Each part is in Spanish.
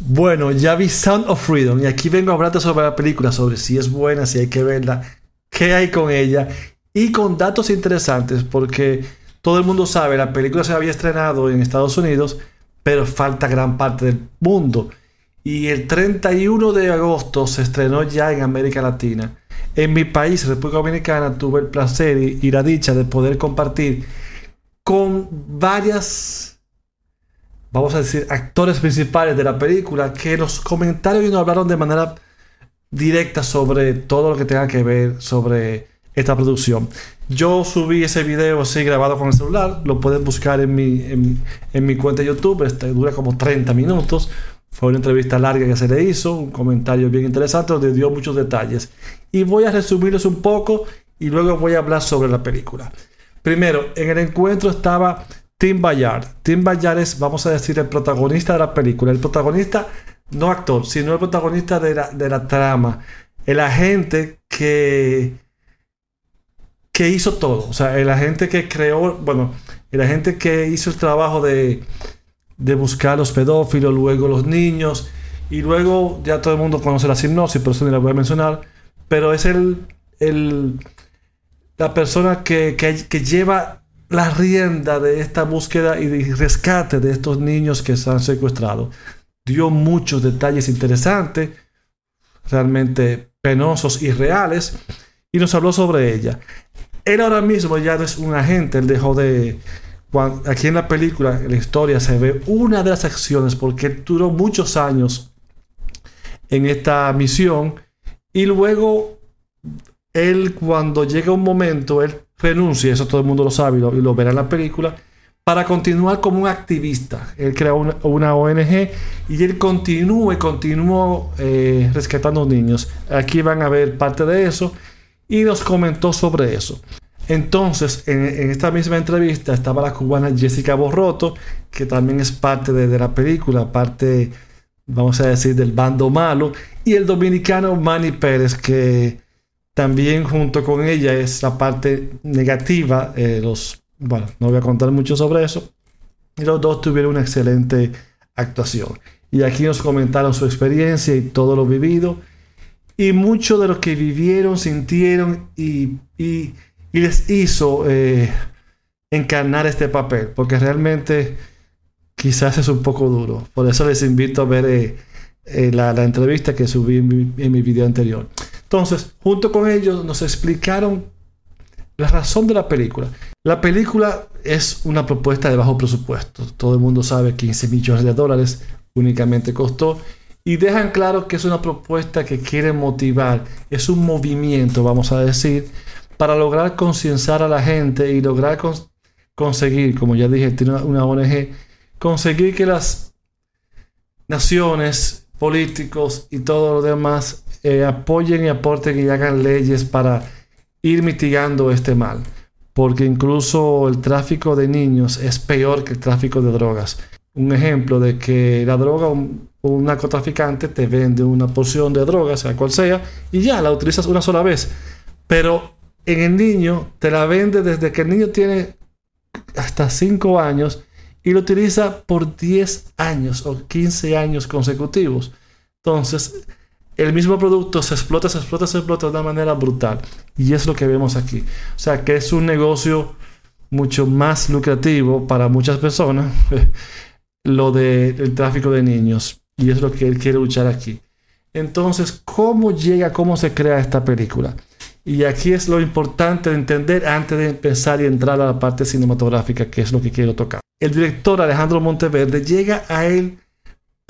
Bueno, ya vi Sound of Freedom y aquí vengo a hablarte sobre la película, sobre si es buena, si hay que verla, qué hay con ella y con datos interesantes porque todo el mundo sabe, la película se había estrenado en Estados Unidos, pero falta gran parte del mundo. Y el 31 de agosto se estrenó ya en América Latina. En mi país, República Dominicana, tuve el placer y, la dicha de poder compartir con varias vamos a decir, actores principales de la película que los comentarios nos hablaron de manera directa sobre todo lo que tenga que ver sobre esta producción. Yo subí ese video así grabado con el celular, lo pueden buscar en mi, en, mi cuenta de YouTube, este dura como 30 minutos. Fue una entrevista larga que se le hizo, un comentario bien interesante donde dio muchos detalles. Y voy a resumirlos un poco y luego voy a hablar sobre la película. Primero, en el encuentro estaba Tim Bayard. Tim Bayard es, vamos a decir, el protagonista de la película. El protagonista, no actor, sino el protagonista de la, de la trama. El agente que, que hizo todo. O sea, el agente que creó, bueno, el agente que hizo el trabajo de, de buscar a los pedófilos, luego los niños. Y luego ya todo el mundo conoce la sinopsis, por eso ni la voy a mencionar. Pero es el, el la persona que, que lleva la rienda de esta búsqueda y rescate de estos niños que se han secuestrado. Dio muchos detalles interesantes, realmente penosos y reales, y nos habló sobre ella. Él ahora mismo ya no es un agente, él dejó de... aquí en la película, en la historia, se ve una de las acciones porque duró muchos años en esta misión y luego él cuando llega un momento, él renuncia, eso todo el mundo lo sabe y lo, verá en la película, para continuar como un activista. Él creó una, ONG y él continúa y continuó eh, rescatando niños. Aquí van a ver parte de eso y nos comentó sobre eso. Entonces, en, esta misma entrevista estaba la cubana Jessica Borroto, que también es parte de, de, la película, parte, vamos a decir, del bando malo, y el dominicano Manny Pérez, que también junto con ella es la parte negativa. Eh, los, bueno, no voy a contar mucho sobre eso. Y los dos tuvieron una excelente actuación. Y aquí nos comentaron su experiencia y todo lo vivido. Y mucho de lo que vivieron, sintieron y, y, les hizo eh, encarnar este papel. Porque realmente quizás es un poco duro. Por eso les invito a ver eh, la, entrevista que subí en mi video anterior. Entonces, junto con ellos nos explicaron la razón de la película. La película es una propuesta de bajo presupuesto. Todo el mundo sabe 15 millones de dólares únicamente costó. Y dejan claro que es una propuesta que quiere motivar, es un movimiento, vamos a decir, para lograr concienciar a la gente y lograr conseguir, como ya dije, tiene una ONG, conseguir que las naciones, políticos y todo lo demás eh, apoyen y aporten y hagan leyes para ir mitigando este mal. Porque incluso el tráfico de niños es peor que el tráfico de drogas. Un ejemplo de que la droga, un, narcotraficante te vende una porción de droga, sea cual sea, y ya la utilizas una sola vez. Pero en el niño te la vende desde que el niño tiene hasta 5 años y lo utiliza por 10 años o 15 años consecutivos. Entonces, el mismo producto se explota, se explota, se explota de una manera brutal. Y es lo que vemos aquí. O sea, que es un negocio mucho más lucrativo para muchas personas lo del tráfico de niños. Y es lo que él quiere luchar aquí. Entonces, ¿cómo llega, cómo se crea esta película? Y aquí es lo importante de entender antes de empezar y entrar a la parte cinematográfica, que es lo que quiero tocar. El director Alejandro Monteverde llega a él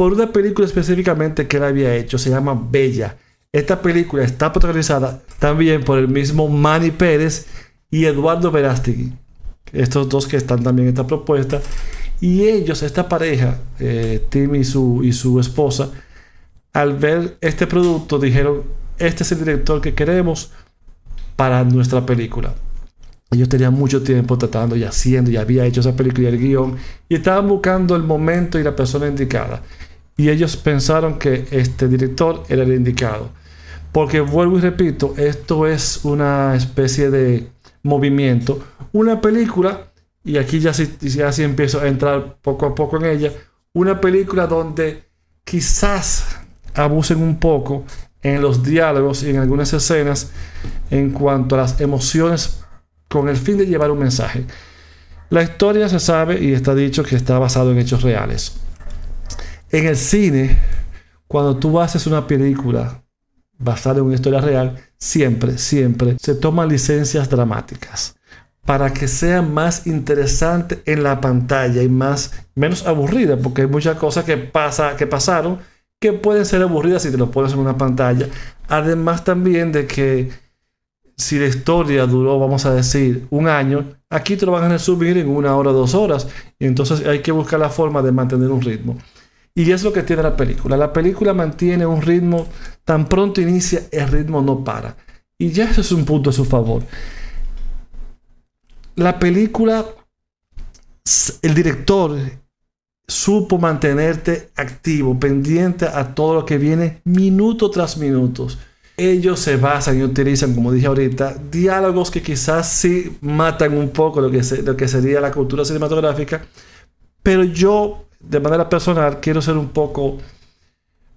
por una película específicamente que él había hecho, se llama Bella. Esta película está protagonizada también por el mismo Manny Pérez y Eduardo Verástegui, estos dos que están también en esta propuesta. Y ellos, esta pareja, eh, Tim y su, y su esposa, al ver este producto dijeron, este es el director que queremos para nuestra película. Ellos tenían mucho tiempo tratando y haciendo y había hecho esa película y el guion y estaban buscando el momento y la persona indicada y ellos pensaron que este director era el indicado. Porque vuelvo y repito, esto es una especie de movimiento. Una película, y aquí ya sí, ya empiezo a entrar poco a poco en ella, una película donde quizás abusen un poco en los diálogos y en algunas escenas en cuanto a las emociones con el fin de llevar un mensaje. La historia se sabe y está dicho que está basado en hechos reales. En el cine, cuando tú haces una película basada en una historia real, siempre, siempre se toman licencias dramáticas para que sea más interesante en la pantalla y más menos aburrida, porque hay muchas cosas que pasa que pasaron que pueden ser aburridas si te lo pones en una pantalla. Además también de que si la historia duró, vamos a decir, un año, aquí te lo van a resumir en una hora, dos horas. Y entonces hay que buscar la forma de mantener un ritmo. Y es lo que tiene la película. La película mantiene un ritmo, tan pronto inicia, el ritmo no para. Y ya eso es un punto a su favor. La película, el director supo mantenerte activo, pendiente a todo lo que viene minuto tras minuto. Ellos se basan y utilizan, como dije ahorita, diálogos que quizás sí matan un poco lo que, lo que sería la cultura cinematográfica, pero yo, de manera personal, quiero ser un poco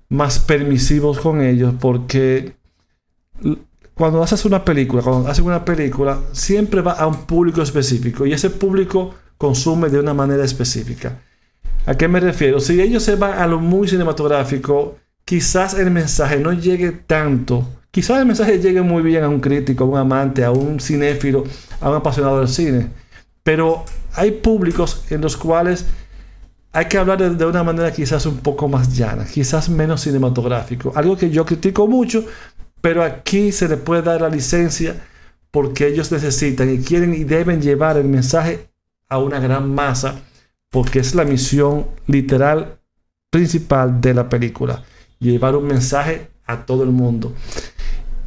más permisivos con ellos porque cuando haces una película, cuando haces una película, siempre va a un público específico y ese público consume de una manera específica. ¿A qué me refiero? Si ellos se van a lo muy cinematográfico, quizás el mensaje no llegue tanto. Quizás el mensaje llegue muy bien a un crítico, a un amante, a un cinéfilo, a un apasionado del cine. Pero hay públicos en los cuales hay que hablar de, una manera quizás un poco más llana, quizás menos cinematográfico. Algo que yo critico mucho, pero aquí se le puede dar la licencia porque ellos necesitan y quieren y deben llevar el mensaje a una gran masa porque es la misión literal principal de la película, llevar un mensaje a todo el mundo.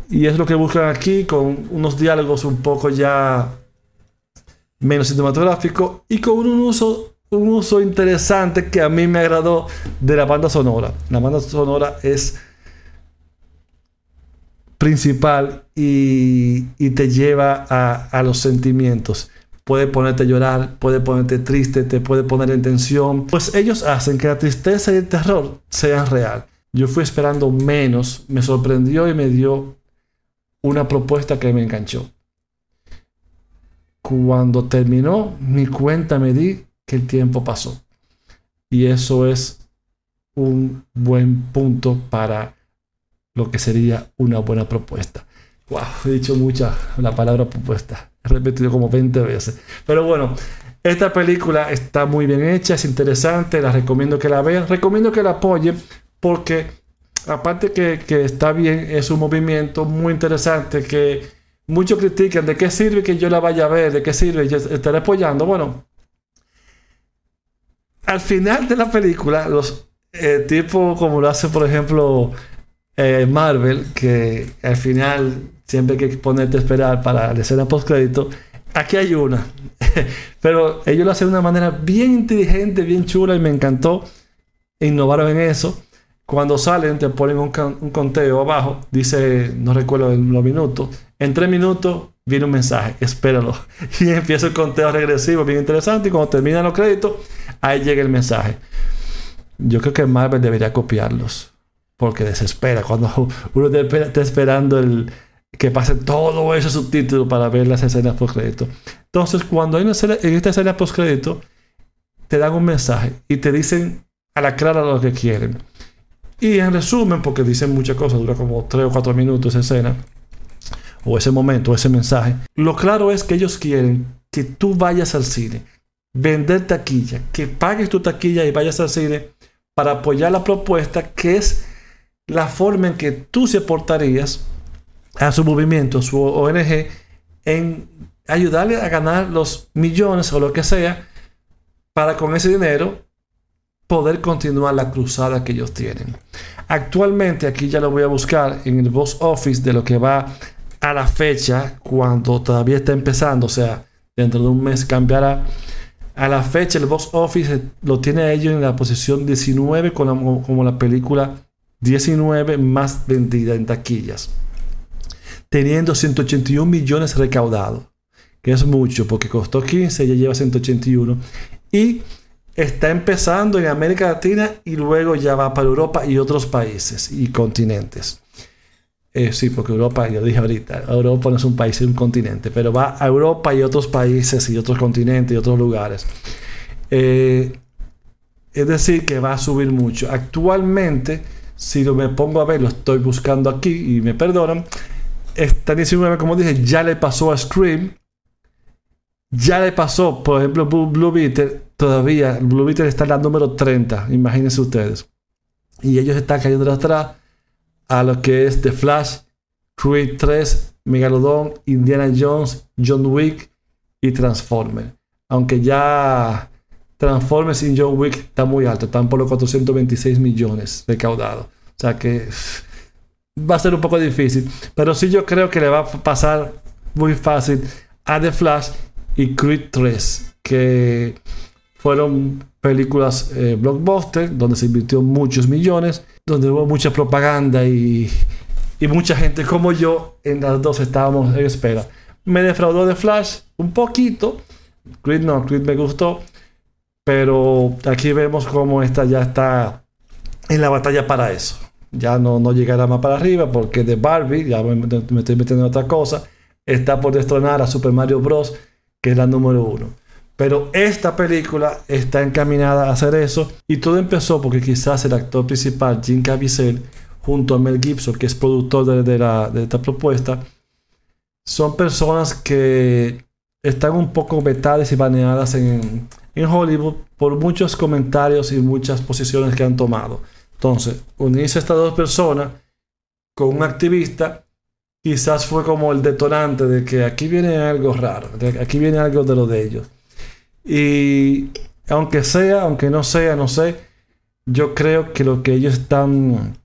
Y es lo que buscan aquí con unos diálogos un poco ya menos cinematográficos y con un uso, un uso interesante que a mí me agradó de la banda sonora. La banda sonora es principal y, te lleva a, a los sentimientos puede ponerte a llorar, puede ponerte triste, te puede poner en tensión. Pues ellos hacen que la tristeza y el terror sean real. Yo fui esperando menos, me sorprendió y me dio una propuesta que me enganchó. Cuando terminó, mi cuenta me di que el tiempo pasó. Y eso es un buen punto para lo que sería una buena propuesta. Wow, he dicho mucha la palabra propuesta repetido como 20 veces. Pero bueno, esta película está muy bien hecha, es interesante, la recomiendo que la vean, recomiendo que la apoyen porque aparte que, que está bien, es un movimiento muy interesante que muchos critican de qué sirve que yo la vaya a ver, de qué sirve yo estaré apoyando. Bueno, al final de la película, los eh, tipos como lo hace por ejemplo eh, Marvel, que al final siempre hay que ponerte a esperar para la escena post crédito. Aquí hay una, pero ellos lo hacen de una manera bien inteligente, bien chula y me encantó. Innovaron en eso. Cuando salen te ponen un, un conteo abajo, dice, no recuerdo los minutos. En tres minutos viene un mensaje, espéralo. Y empieza el conteo regresivo, bien interesante. Y cuando terminan los créditos, ahí llega el mensaje. Yo creo que Marvel debería copiarlos, porque desespera cuando uno está esperando el, que pase todo ese subtítulo para ver las escenas post crédito. Entonces, cuando hay una escena, en esta escena post crédito, te dan un mensaje y te dicen a la clara lo que quieren. Y en resumen, porque dicen muchas cosas, dura como 3 o 4 minutos esa escena, o ese momento, o ese mensaje. Lo claro es que ellos quieren que tú vayas al cine, vender taquilla, que pagues tu taquilla y vayas al cine para apoyar la propuesta, que es la forma en que tú se portarías a su movimiento, su ONG, en ayudarle a ganar los millones o lo que sea, para con ese dinero poder continuar la cruzada que ellos tienen. Actualmente, aquí ya lo voy a buscar en el box office de lo que va a la fecha, cuando todavía está empezando, o sea, dentro de un mes cambiará. A la fecha, el box office lo tiene ellos en la posición 19 como, como la película 19 más vendida en taquillas teniendo 181 millones recaudados, que es mucho porque costó 15 y ya lleva 181. Y está empezando en América Latina y luego ya va para Europa y otros países y continentes. Eh, sí, porque Europa, yo dije ahorita, Europa no es un país, es un continente, pero va a Europa y otros países y otros continentes y otros lugares. Eh, es decir, que va a subir mucho. Actualmente, si lo me pongo a ver, lo estoy buscando aquí y me perdonan, esta 19, como dije, ya le pasó a Scream. Ya le pasó, por ejemplo, Blue, Beetle, todavía, Blue Beetle está en la número 30, imagínense ustedes. Y ellos están cayendo atrás a lo que es The Flash, Creed 3, Megalodon, Indiana Jones, John Wick y Transformers. Aunque ya Transformers y John Wick está muy alto, están por los 426 millones recaudados. O sea que va a ser un poco difícil. Pero sí yo creo que le va a pasar muy fácil a The Flash y Creed 3, que fueron películas eh, blockbuster, donde se invirtió muchos millones, donde hubo mucha propaganda y, y mucha gente como yo, en las dos estábamos en espera. Me defraudó The Flash un poquito. Creed no, Creed me gustó. Pero aquí vemos cómo esta ya está en la batalla para eso ya no, no llegará más para arriba porque de Barbie, ya me, estoy metiendo en otra cosa, está por destronar a Super Mario Bros., que es la número uno. Pero esta película está encaminada a hacer eso y todo empezó porque quizás el actor principal, Jim Caviezel, junto a Mel Gibson, que es productor de, la, de esta propuesta, son personas que están un poco vetadas y baneadas en, en Hollywood por muchos comentarios y muchas posiciones que han tomado. Entonces, unirse a estas dos personas con un activista quizás fue como el detonante de que aquí viene algo raro, aquí viene algo de lo de ellos. Y aunque sea, aunque no sea, no sé, yo creo que lo que ellos están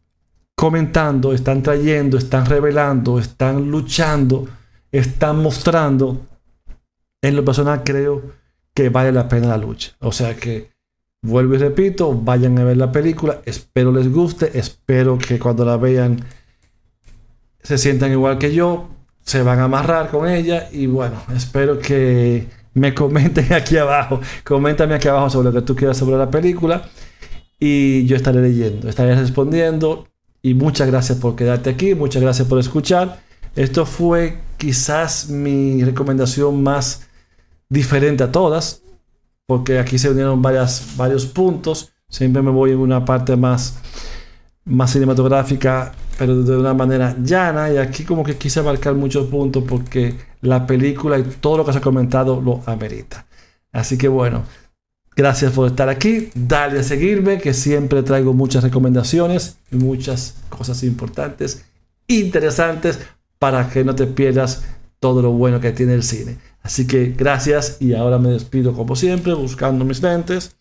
comentando, están trayendo, están revelando, están luchando, están mostrando, en lo personal creo que vale la pena la lucha. O sea que Vuelvo y repito, vayan a ver la película, espero les guste, espero que cuando la vean se sientan igual que yo, se van a amarrar con ella y bueno, espero que me comenten aquí abajo, coméntame aquí abajo sobre lo que tú quieras sobre la película y yo estaré leyendo, estaré respondiendo y muchas gracias por quedarte aquí, muchas gracias por escuchar. Esto fue quizás mi recomendación más diferente a todas porque aquí se unieron varios puntos. Siempre me voy en una parte más, más cinematográfica, pero de una manera llana. Y aquí como que quise abarcar muchos puntos porque la película y todo lo que se ha comentado lo amerita. Así que bueno, gracias por estar aquí. Dale a seguirme, que siempre traigo muchas recomendaciones y muchas cosas importantes, interesantes, para que no te pierdas todo lo bueno que tiene el cine. Así que gracias y ahora me despido como siempre, buscando mis lentes.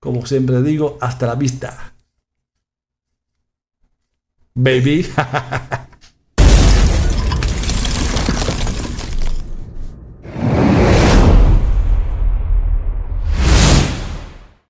Como siempre digo, hasta la vista. Baby.